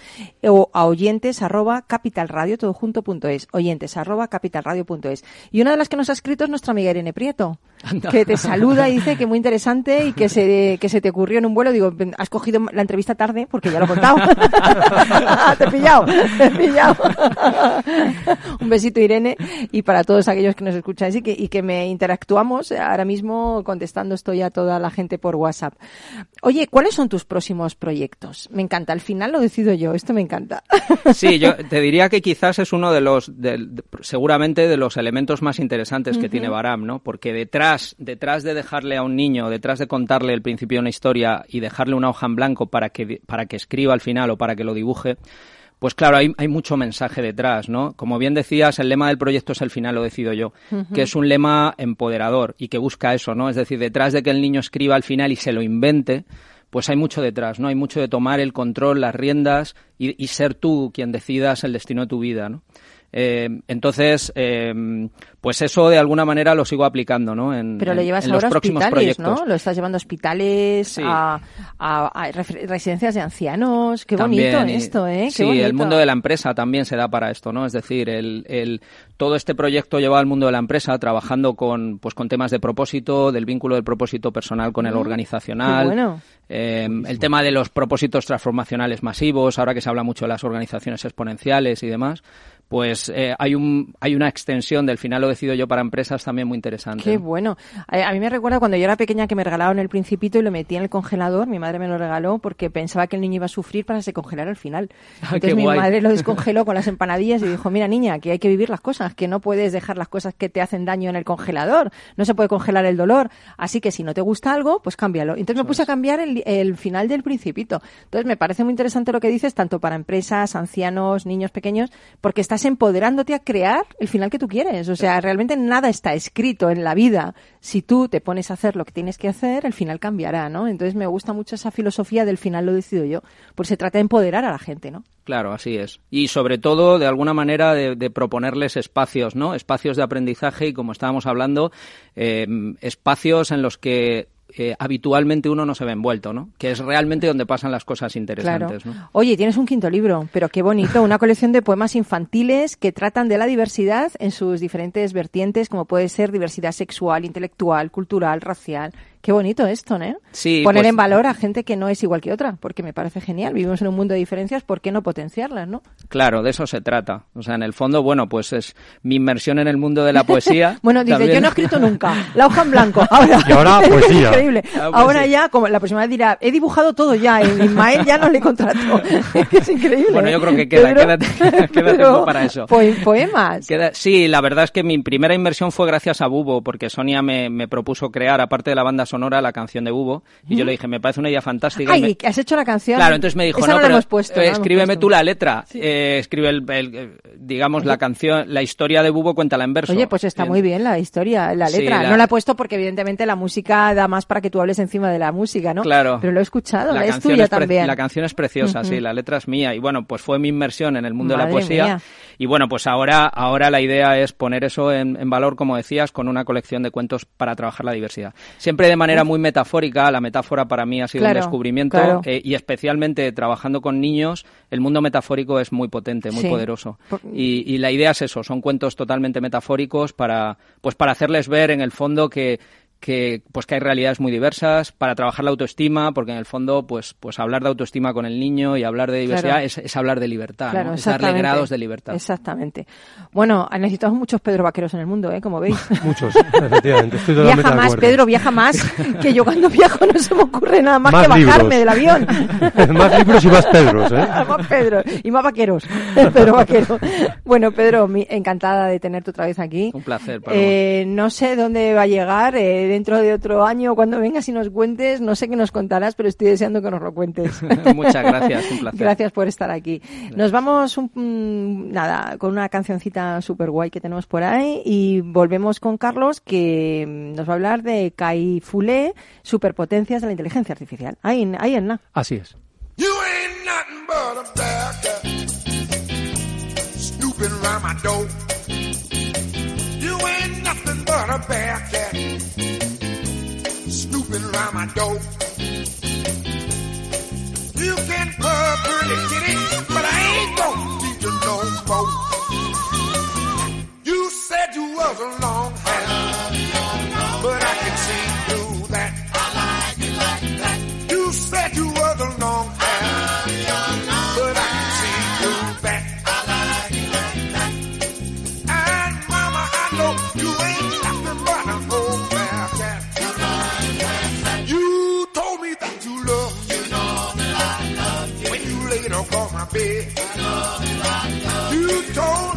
o a oyentes arroba capitalradio, todo junto punto es, oyentes arroba capitalradio punto es. Y una de las que nos ha escrito es nuestra amiga Irene Prieto, que te saluda y dice que muy interesante y que se, que se te ocurrió en un vuelo. Digo, has cogido la entrevista tarde porque ya lo he contado. te he pillado, te he pillado. un besito Irene y para todos aquellos que nos escucháis y que, y que me interactuamos ahora mismo contestando estoy a toda la gente por WhatsApp. Oye, ¿cuáles son tus próximos proyectos? Me encanta, al final lo decido yo, esto me encanta. Sí, yo te diría que quizás es uno de los, de- seguramente de los elementos más interesantes que tiene Baram, ¿no? Porque detrás, detrás de dejarle a un niño, detrás de contarle el principio de una historia y dejarle una hoja en blanco para que, para que escriba al final o para que lo dibuje, pues claro, hay, hay mucho mensaje detrás, ¿no? Como bien decías, el lema del proyecto es el final lo decido yo, que es un lema empoderador y que busca eso, ¿no? Es decir, detrás de que el niño escriba al final y se lo invente, pues hay mucho detrás, ¿no? Hay mucho de tomar el control, las riendas y, y ser tú quien decidas el destino de tu vida, ¿no? Eh, entonces, eh, pues eso de alguna manera lo sigo aplicando, ¿no? En, Pero lo llevas en ahora los a próximos hospitales, proyectos. ¿no? Lo estás llevando a hospitales, Sí. a, a- a ref- residencias de ancianos. Qué También, bonito esto, ¿eh? Qué sí, bonito. el mundo de la empresa también se da para esto, ¿no? Es decir, el, el- todo este proyecto lleva al mundo de la empresa trabajando con, pues, con temas de propósito, del vínculo del propósito personal con el Mm, organizacional. qué bueno. eh, el tema de los propósitos transformacionales masivos, ahora que se habla mucho de las organizaciones exponenciales y demás, pues eh, hay un hay una extensión del final lo decido yo para empresas también muy interesante. Qué bueno. A, a mí me recuerda cuando yo era pequeña que me regalaron el principito y lo metí en el congelador. Mi madre me lo regaló porque pensaba que el niño iba a sufrir para que se congelara al final. Ah, Entonces mi guay. madre lo descongeló con las empanadillas y dijo, mira niña, que hay que vivir las cosas, que no puedes dejar las cosas que te hacen daño en el congelador. No se puede congelar el dolor. Así que si no te gusta algo, pues cámbialo. Entonces me puse a cambiar el, el final del principito. Entonces me parece muy interesante lo que dices, tanto para empresas, ancianos, niños pequeños, porque estás empoderándote a crear el final que tú quieres. O sea, realmente nada está escrito en la vida. Si tú te pones a hacer lo que tienes que hacer, el final cambiará, ¿no? Entonces me gusta mucho esa filosofía del final lo decido yo. Pues se trata de empoderar a la gente, ¿no? Claro, así es. Y sobre todo, de alguna manera, de, de proponerles espacios, ¿no? Espacios de aprendizaje y, como estábamos hablando, eh, espacios en los que eh, habitualmente uno no se ve envuelto, ¿no? Que es realmente donde pasan las cosas interesantes, ¿no? Oye, tienes un quinto libro, pero qué bonito, una colección de poemas infantiles que tratan de la diversidad en sus diferentes vertientes, como puede ser diversidad sexual, intelectual, cultural, racial. Qué bonito esto, ¿no? Sí, Poner pues- en valor a gente que no es igual que otra, porque me parece genial. Vivimos en un mundo de diferencias, ¿por qué no potenciarlas, no? Claro, de eso se trata. O sea, en el fondo, bueno, pues es mi inmersión en el mundo de la poesía. Bueno, dice, También- yo no he escrito nunca, la hoja en blanco. Ahora, Y ahora, poesía. Increíble. Ah, pues ahora sí. ya, como la próxima vez dirá, he dibujado todo ya, y Ismael ya no le contrató. es increíble. Bueno, yo ¿eh? creo que queda, Pedro, queda, queda Pedro, tiempo para eso. poe- poemas. Queda- sí, la verdad es que mi primera inversión fue gracias a Bubo, porque Sonia me, me propuso crear, aparte de la banda sonora, la canción de Bubo. Y yo le dije, me parece una idea fantástica. Ay, me- has hecho la canción. Claro, entonces me dijo, Esa no, pero hemos puesto. eh, no la hemos escríbeme puesto. tú la letra, eh, escribe el, el- eh, digamos, la canción, la historia de Bubo, cuéntala en verso. Oye, pues está muy bien la historia, la Sí, letra. la- No la he puesto porque evidentemente la música da más para que tú hables encima de la música, ¿no? Claro. Pero lo he escuchado, la es canción tuya también. La canción es preciosa, sí, la letra es mía. Y bueno, pues fue mi inmersión en el mundo de la poesía. mía. Y bueno, pues ahora, ahora la idea es poner eso en, en valor, como decías, con una colección de cuentos para trabajar la diversidad. Siempre de manera muy metafórica, la metáfora para mí ha sido Claro, un descubrimiento. claro. eh, y especialmente trabajando con niños, el mundo metafórico es muy potente, muy Sí. poderoso. Y, y la idea es eso, son cuentos totalmente metafóricos para, pues para hacerles ver en el fondo que que pues que hay realidades muy diversas para trabajar la autoestima porque en el fondo pues pues hablar de autoestima con el niño y hablar de diversidad Claro. es, es hablar de libertad Claro, ¿no? es darle grados de libertad Exactamente. Bueno, necesitamos muchos Pedro Vaqueros en el mundo, ¿eh? Como veis. Muchos, efectivamente. Estoy totalmente Viaja de más, acuerdo. Pedro, viaja más. Que yo cuando viajo no se me ocurre nada más, Más que bajarme libros. del avión. Más libros y más Pedros, ¿eh? más Pedro y más vaqueros. Pedro Vaquero. Bueno, Pedro, mi- encantada de tenerte otra vez aquí. un placer. Eh, no sé dónde va a llegar eh, dentro de otro año cuando vengas y nos cuentes. No sé qué nos contarás, pero estoy deseando que nos lo cuentes. Muchas gracias, un placer. Gracias por estar aquí. Nos vamos un- mm, nada con una cancioncita super guay que tenemos por ahí y volvemos con Carlos que mm, nos va a hablar de Kai Fule, superpotencias de la inteligencia artificial. Ahí, ahí en nada. Así es. You ain't nothing but a bad cat snooping around my door. You ain't nothing but a bad cat snooping around my door. You can purr pretty kitty, but I ain't gonna need you no more. You said you was a bed. You told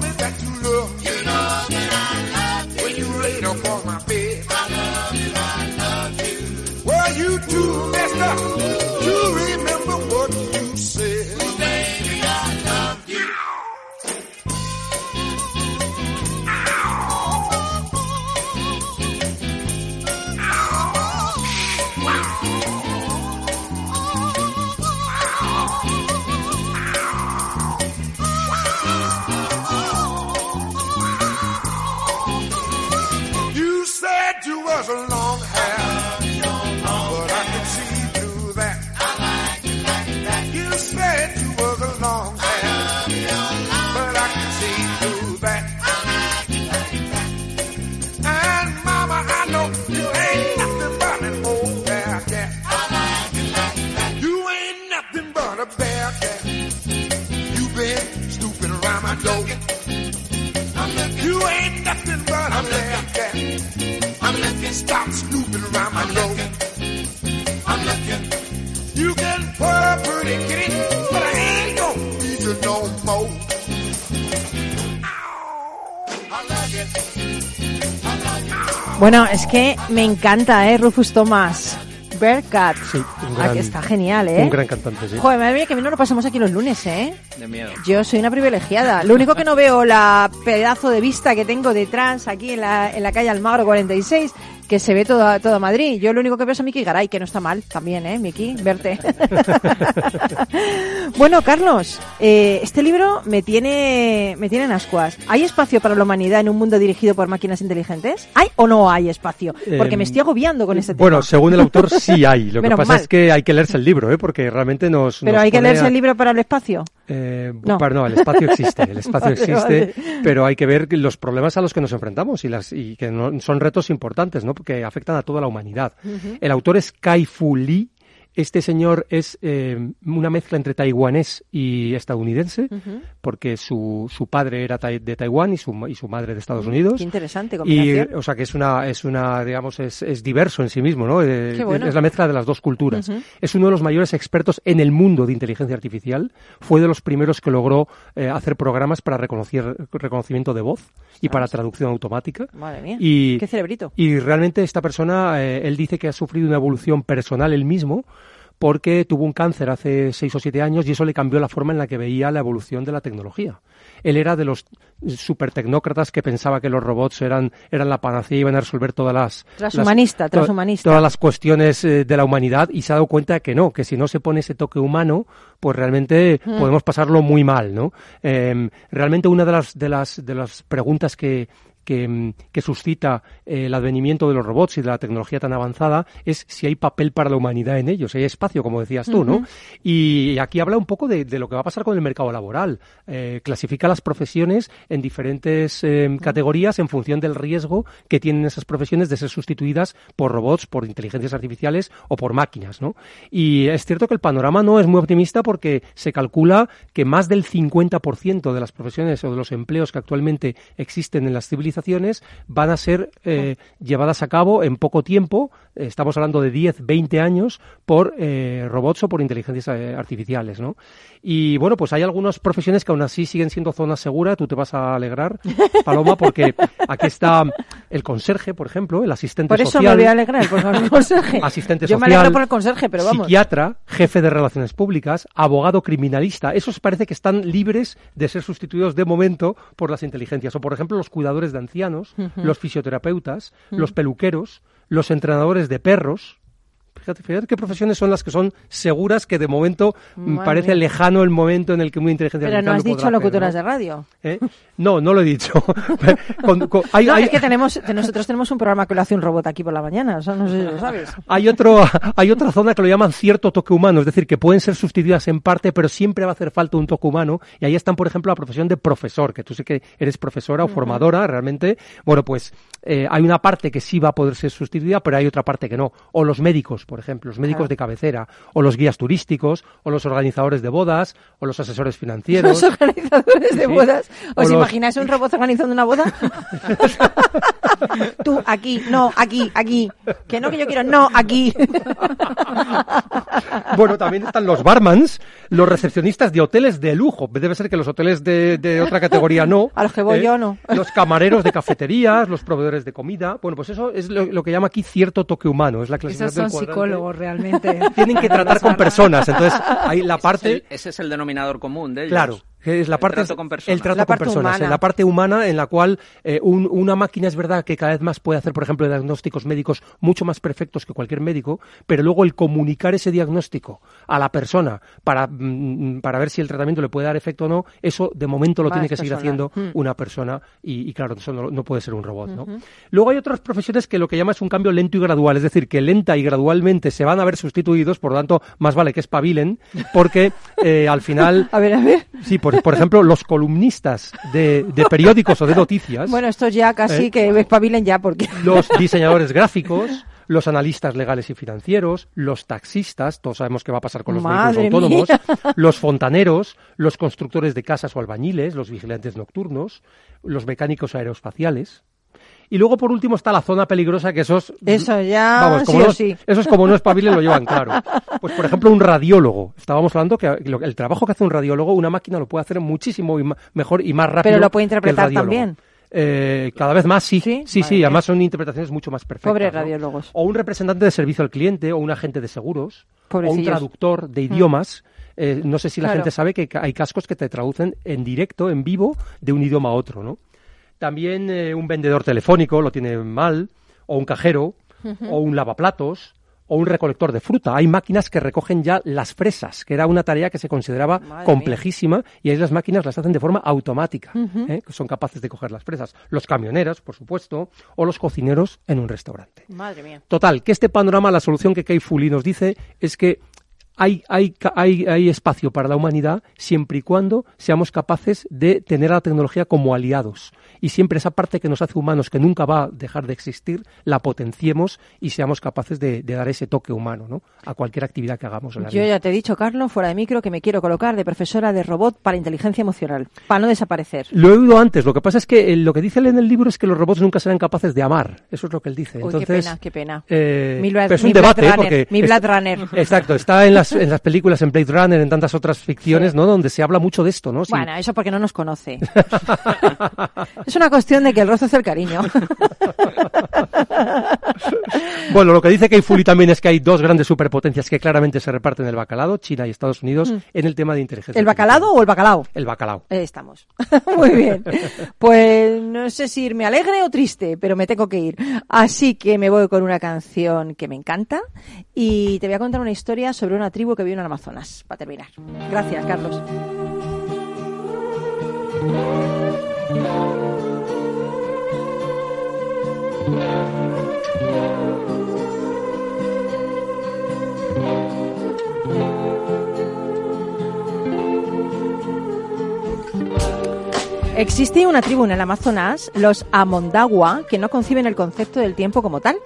Bueno, es que me encanta, ¿eh? Rufus Thomas. Bearcat. Sí, un Ah, gran, que está genial, ¿eh? Un gran cantante, sí. Joder, madre mía, que a mí no lo pasamos aquí los lunes, ¿eh? De miedo. Yo soy una privilegiada. Lo único que no veo la pedazo de vista que tengo detrás aquí en la, en la calle Almagro 46, que se ve todo, todo Madrid. Yo lo único que veo es a Miki Garay, que no está mal también, ¿eh, Miki? Verte. bueno, Carlos, eh, este libro me tiene, me tiene en ascuas. ¿Hay espacio para la humanidad en un mundo dirigido por máquinas inteligentes? ¿Hay o no hay espacio? Porque Em, me estoy agobiando con este tema. Bueno, según el autor sí hay. Lo que Menos pasa mal. es que hay que leerse el libro, ¿eh? porque realmente nos. Pero nos hay que leerse a- el libro para el espacio. Eh, No. el espacio existe, el espacio Vale, existe, vale. pero hay que ver los problemas a los que nos enfrentamos y, las, y que no- son retos importantes, ¿no? Porque afectan a toda la humanidad. El autor es Kai Fu Lee. Este señor es eh, una mezcla entre taiwanés y estadounidense, porque su, su padre era de Taiwán y su, y su madre de Estados Unidos. Qué interesante Y, combinación. o sea, que es una, es una, digamos, es, es diverso en sí mismo, ¿no? Eh, Qué bueno. Es la mezcla de las dos culturas. Es uno de los mayores expertos en el mundo de inteligencia artificial. Fue de los primeros que logró eh, hacer programas para reconocer, reconocimiento de voz y para traducción automática. Madre mía, Y, qué cerebrito. y realmente esta persona, eh, él dice que ha sufrido una evolución personal él mismo porque tuvo un cáncer hace seis o siete años y eso le cambió la forma en la que veía la evolución de la tecnología. Él era de los super tecnócratas que pensaba que los robots eran, eran la panacea y iban a resolver todas las... Transhumanista, las- transhumanista. Todas las cuestiones eh, de la humanidad y se ha dado cuenta que no, que si no se pone ese toque humano, pues realmente Mm. podemos pasarlo muy mal, ¿no? Eh, realmente una de las, de las, de las preguntas que, que, mm, que suscita eh, el advenimiento de los robots y de la tecnología tan avanzada es si hay papel para la humanidad en ellos, si hay espacio, como decías tú, ¿no? Y aquí habla un poco de, de lo que va a pasar con el mercado laboral. Eh, clasifica las profesiones en diferentes eh, categorías en función del riesgo que tienen esas profesiones de ser sustituidas por robots, por inteligencias artificiales o por máquinas, ¿no? Y es cierto que el panorama no es muy optimista porque se calcula que más del 50% de las profesiones o de los empleos que actualmente existen en las civilizaciones van a ser eh, llevadas a cabo en poco tiempo, eh, estamos hablando de 10, 20 años, por eh, robots o por inteligencias artificiales, ¿no? Y bueno, pues hay algunas profesiones que aún así siguen siendo zonas seguras, tú te vas a alegrar, Paloma, porque aquí está el conserje, por ejemplo, el asistente Por eso social. me voy a alegrar, por el conserje. Asistente Yo me social, alegro por el conserje, pero vamos. Psiquiatra, jefe de relaciones públicas, abogado criminalista. Esos parece que están libres de ser sustituidos de momento por las inteligencias. O, por ejemplo, los cuidadores de ancianos, los fisioterapeutas, los peluqueros, los entrenadores de perros. Fíjate, fíjate qué profesiones son las que son seguras que de momento mm, Madre parece mía. lejano el momento en el que una inteligencia Pero no has lo dicho hacer, locutoras ¿no? de radio. ¿Eh? No, no lo he dicho. Con- con- hay- no, hay- es que tenemos, te- nosotros tenemos un programa que lo hace un robot aquí por la mañana, o sea, no sé si lo sabes. Hay, otro, hay otra zona que lo llaman cierto toque humano, es decir, que pueden ser sustituidas en parte, pero siempre va a hacer falta un toque humano. Y ahí están, por ejemplo, la profesión de profesor, que tú sé que eres profesora o formadora realmente. Bueno, pues eh, hay una parte que sí va a poder ser sustituida, pero hay otra parte que no. O los médicos, por ejemplo, los médicos Claro. de cabecera, o los guías turísticos, o los organizadores de bodas, o los asesores financieros. Los organizadores de Sí. bodas. O ¿Os los- imagináis un robot organizando una boda? Tú, aquí, no, aquí, aquí. Que no, que yo quiero, no, aquí. Bueno, también están los barmans, los recepcionistas de hoteles de lujo. Debe ser que los hoteles de, de otra categoría no. ¿eh? A los que voy yo, no. Los camareros de cafeterías, los proveedores de comida. Bueno, pues eso es lo, lo que llama aquí cierto toque humano. Es la Esos clasificación son del. Psicólogos realmente. Tienen que tratar con personas. Entonces, hay la Ese es parte... el- ese es el denominador común de ellos. Claro, que es la parte trato con personas. el trato La con parte personas, humana. en la parte humana en la cual eh, un- una máquina es verdad que cada vez más puede hacer, por ejemplo, diagnósticos médicos mucho más perfectos que cualquier médico, pero luego el comunicar ese diagnóstico a la persona para, mm, para ver si el tratamiento le puede dar efecto o no, eso de momento lo Más tiene que seguir haciendo Mm. una persona y, y claro, eso no, no puede ser un robot, ¿no? Luego hay otras profesiones que lo que llama es un cambio lento y gradual, es decir, que lenta y gradualmente se van a ver sustituidos, por lo tanto, más vale que espabilen, porque eh, al final... A ver, a ver. Sí, por, por ejemplo, los columnistas de, de periódicos o de noticias, Bueno, esto ya casi ¿Eh? que espabilen ya porque... los diseñadores gráficos, los analistas legales y financieros, los taxistas, todos sabemos qué va a pasar con los Madre vehículos autónomos, mía. los fontaneros, los constructores de casas o albañiles, los vigilantes nocturnos, los mecánicos aeroespaciales. Y luego, por último, está la zona peligrosa, que esos... Eso ya, Vamos, como sí no, sí. Esos como no espabilen lo llevan claro. Pues, por ejemplo, un radiólogo. Estábamos hablando que el trabajo que hace un radiólogo, una máquina lo puede hacer muchísimo y mejor y más rápido Pero lo puede que el interpretar también. Eh, cada vez más sí. Sí, sí, mía. además son interpretaciones mucho más perfectas. Pobres ¿no? radiólogos. O un representante de servicio al cliente, o un agente de seguros, o un traductor de Mm. idiomas. Eh, no sé si la Claro. gente sabe que hay cascos que te traducen en directo, en vivo, de un idioma a otro, ¿no? También eh, un vendedor telefónico lo tiene mal, o un cajero, o un lavaplatos, o un recolector de fruta. Hay máquinas que recogen ya las fresas, que era una tarea que se consideraba Madre complejísima, y ahí las máquinas las hacen de forma automática. ¿eh? que son capaces de coger las fresas. Los camioneros, por supuesto, o los cocineros en un restaurante. Madre mía. Total, que este panorama, la solución que Kei Fuli nos dice es que hay, hay, hay, hay espacio para la humanidad siempre y cuando seamos capaces de tener a la tecnología como aliados. Y siempre esa parte que nos hace humanos, que nunca va a dejar de existir, la potenciemos y seamos capaces de, de dar ese toque humano ¿no? a cualquier actividad que hagamos en la Yo vida. ya te he dicho, Carlos, fuera de micro, que me quiero colocar de profesora de robot para inteligencia emocional, para no desaparecer. Lo he oído antes. Lo que pasa es que eh, lo que dice él en el libro es que los robots nunca serán capaces de amar. Eso es lo que él dice. Uy, Entonces, qué pena, qué pena. eh, Mi Blade- pero es mi un debate, ¿eh? Runner, porque mi Blade Runner. Exacto, está en las, en las películas, en Blade Runner, en tantas otras ficciones, ¿no? Donde se habla mucho de esto, ¿no? Sí. Bueno, eso porque no nos conoce. es una cuestión de que el roce hace el cariño. Bueno, lo que dice Kei Fuli también es que hay dos grandes superpotencias que claramente se reparten el bacalao, China y Estados Unidos, Mm. en el tema de inteligencia. ¿El bacalado o el bacalao? El bacalao. Ahí estamos. Muy bien. Pues no sé si irme alegre o triste, pero me tengo que ir. Así que me voy con una canción que me encanta y te voy a contar una historia sobre una tribu que vive en el Amazonas, para terminar. Gracias, Carlos. Existe una tribu en el Amazonas, los Amondagua, que no conciben el concepto del tiempo como tal.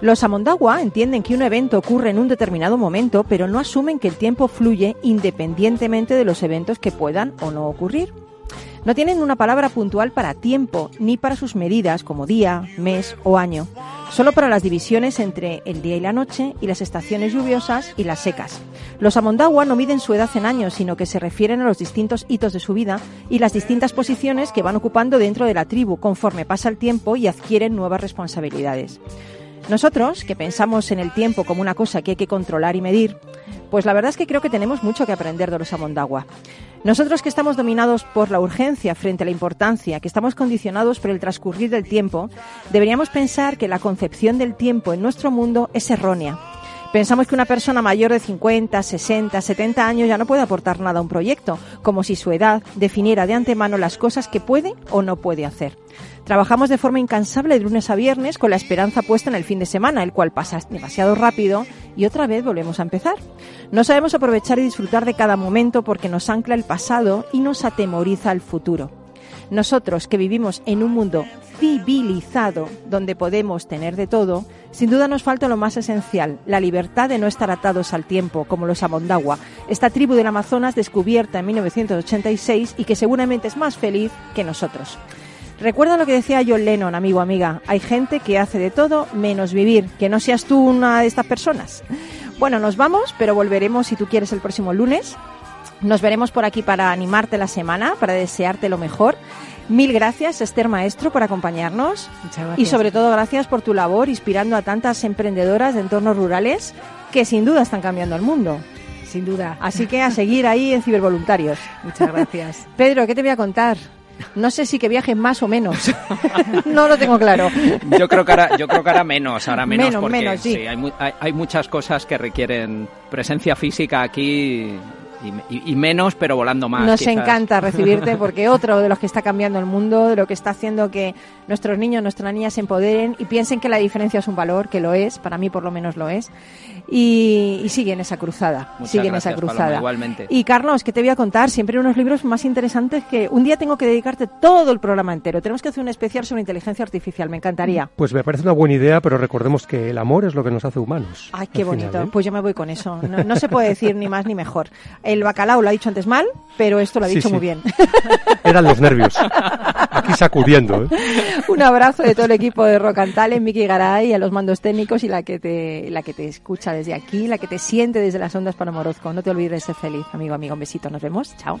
Los Amondagua entienden que un evento ocurre en un determinado momento, pero no asumen que el tiempo fluye independientemente de los eventos que puedan o no ocurrir. No tienen una palabra puntual para tiempo, ni para sus medidas como día, mes o año, solo para las divisiones entre el día y la noche y las estaciones lluviosas y las secas. Los Amondagua no miden su edad en años, sino que se refieren a los distintos hitos de su vida y las distintas posiciones que van ocupando dentro de la tribu conforme pasa el tiempo y adquieren nuevas responsabilidades. Nosotros, que pensamos en el tiempo como una cosa que hay que controlar y medir, pues la verdad es que creo que tenemos mucho que aprender de los Amondagua. Nosotros que estamos dominados por la urgencia frente a la importancia, que estamos condicionados por el transcurrir del tiempo, deberíamos pensar que la concepción del tiempo en nuestro mundo es errónea. Pensamos que una persona mayor de 50, 60, 70 años ya no puede aportar nada a un proyecto, como si su edad definiera de antemano las cosas que puede o no puede hacer. Trabajamos de forma incansable de lunes a viernes con la esperanza puesta en el fin de semana, el cual pasa demasiado rápido y otra vez volvemos a empezar. No sabemos aprovechar y disfrutar de cada momento porque nos ancla el pasado y nos atemoriza el futuro. Nosotros que vivimos en un mundo civilizado donde podemos tener de todo, sin duda nos falta lo más esencial, la libertad de no estar atados al tiempo, como los Amondagua, esta tribu del Amazonas descubierta en 1986 y que seguramente es más feliz que nosotros. Recuerda lo que decía John Lennon, amigo, amiga. Hay gente que hace de todo menos vivir. Que no seas tú una de estas personas. Bueno, nos vamos, pero volveremos si tú quieres el próximo lunes. Nos veremos por aquí para animarte la semana, para desearte lo mejor. Mil gracias, Esther Maestro, por acompañarnos. gracias. Y sobre todo, gracias por tu labor inspirando a tantas emprendedoras de entornos rurales que sin duda están cambiando el mundo. sin duda. Así que a seguir ahí en Cibervoluntarios. Muchas gracias. Pedro, ¿qué te voy a contar? No sé si que viajes más o menos. no lo tengo claro. Yo creo que ahora, yo creo que ahora menos, ahora menos, Menos, porque menos, sí. hay, mu- hay- hay muchas cosas que requieren presencia física aquí y, y- y menos, pero volando más. Nos quizás. encanta recibirte porque otro de los que está cambiando el mundo, de lo que está haciendo que nuestros niños, nuestras niñas se empoderen y piensen que la diferencia es un valor, que lo es, para mí por lo menos lo es, y, y siguen esa cruzada, Muchas siguen gracias, esa cruzada. Paloma, igualmente. Y Carlos, ¿qué te voy a contar? Siempre unos libros más interesantes que un día tengo que dedicarte todo el programa entero. Tenemos que hacer un especial sobre inteligencia artificial, me encantaría. Pues me parece una buena idea, pero recordemos que el amor es lo que nos hace humanos. Ay, qué final, bonito. ¿eh? Pues yo me voy con eso. No, no se puede decir ni más ni mejor. El bacalao lo ha dicho antes mal, pero esto lo ha dicho sí. muy bien. Eran los nervios. Aquí sacudiendo. ¿eh? Un abrazo de todo el equipo de Talent, Miki Garay, a los mandos técnicos y la que te la que te escucha desde aquí, la que te siente desde las ondas para Morozco. No te olvides de ser feliz, amigo, amigo. Un besito. Nos vemos. Chao.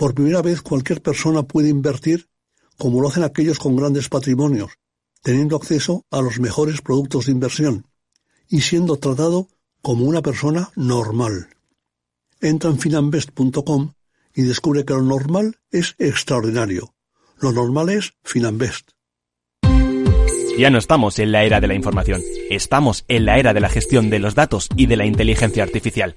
Por primera vez cualquier persona puede invertir como lo hacen aquellos con grandes patrimonios, teniendo acceso a los mejores productos de inversión y siendo tratado como una persona normal. Entra en finanbest.com y descubre que lo normal es extraordinario. Lo normal es Finanbest. Ya no estamos en la era de la información, estamos en la era de la gestión de los datos y de la inteligencia artificial.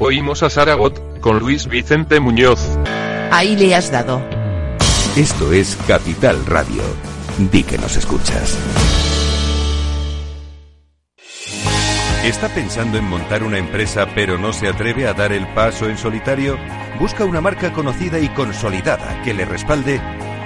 Oímos a Saragot, con Luis Vicente Muñoz. Ahí le has dado. Esto es Capital Radio. Di que nos escuchas. ¿Está pensando en montar una empresa pero no se atreve a dar el paso en solitario? Busca una marca conocida y consolidada que le respalde.